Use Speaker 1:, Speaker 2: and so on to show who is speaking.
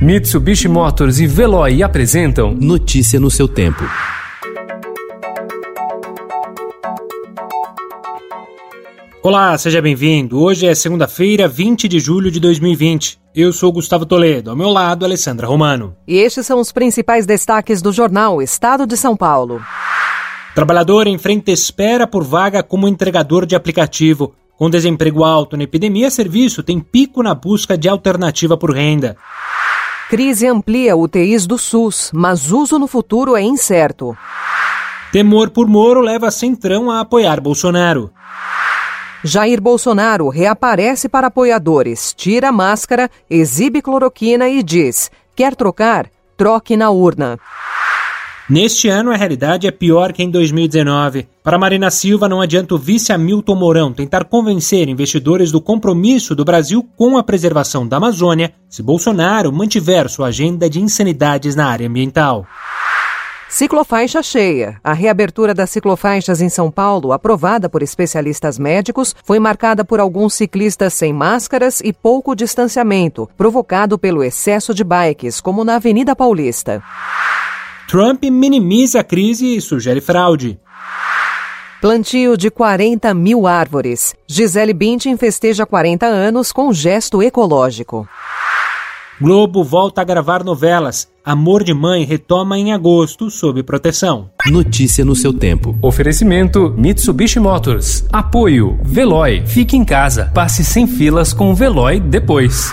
Speaker 1: Mitsubishi Motors e Veloy apresentam
Speaker 2: Notícia no seu tempo.
Speaker 3: Olá, seja bem-vindo. Hoje é segunda-feira, 20 de julho de 2020. Eu sou Gustavo Toledo, ao meu lado, Alessandra Romano.
Speaker 4: E estes são os principais destaques do jornal Estado de São Paulo.
Speaker 3: Trabalhador enfrenta espera por vaga como entregador de aplicativo. Com desemprego alto na epidemia, serviço tem pico na busca de alternativa por renda.
Speaker 4: Crise amplia UTIs do SUS, mas uso no futuro é incerto.
Speaker 3: Temor por Moro leva Centrão a apoiar Bolsonaro.
Speaker 4: Jair Bolsonaro reaparece para apoiadores, tira a máscara, exibe cloroquina e diz: quer trocar? Troque na urna.
Speaker 3: Neste ano, a realidade é pior que em 2019. Para Marina Silva, não adianta o vice Hamilton Mourão tentar convencer investidores do compromisso do Brasil com a preservação da Amazônia se Bolsonaro mantiver sua agenda de insanidades na área ambiental.
Speaker 4: Ciclofaixa cheia. A reabertura das ciclofaixas em São Paulo, aprovada por especialistas médicos, foi marcada por alguns ciclistas sem máscaras e pouco distanciamento, provocado pelo excesso de bikes, como na Avenida Paulista.
Speaker 3: Trump minimiza a crise e sugere fraude.
Speaker 4: Plantio de 40 mil árvores. Gisele Bündchen festeja 40 anos com gesto ecológico.
Speaker 3: Globo volta a gravar novelas. Amor de Mãe retoma em agosto sob proteção.
Speaker 2: Notícia no seu tempo.
Speaker 1: Oferecimento Mitsubishi Motors. Apoio Veloy. Fique em casa. Passe sem filas com o Veloy depois.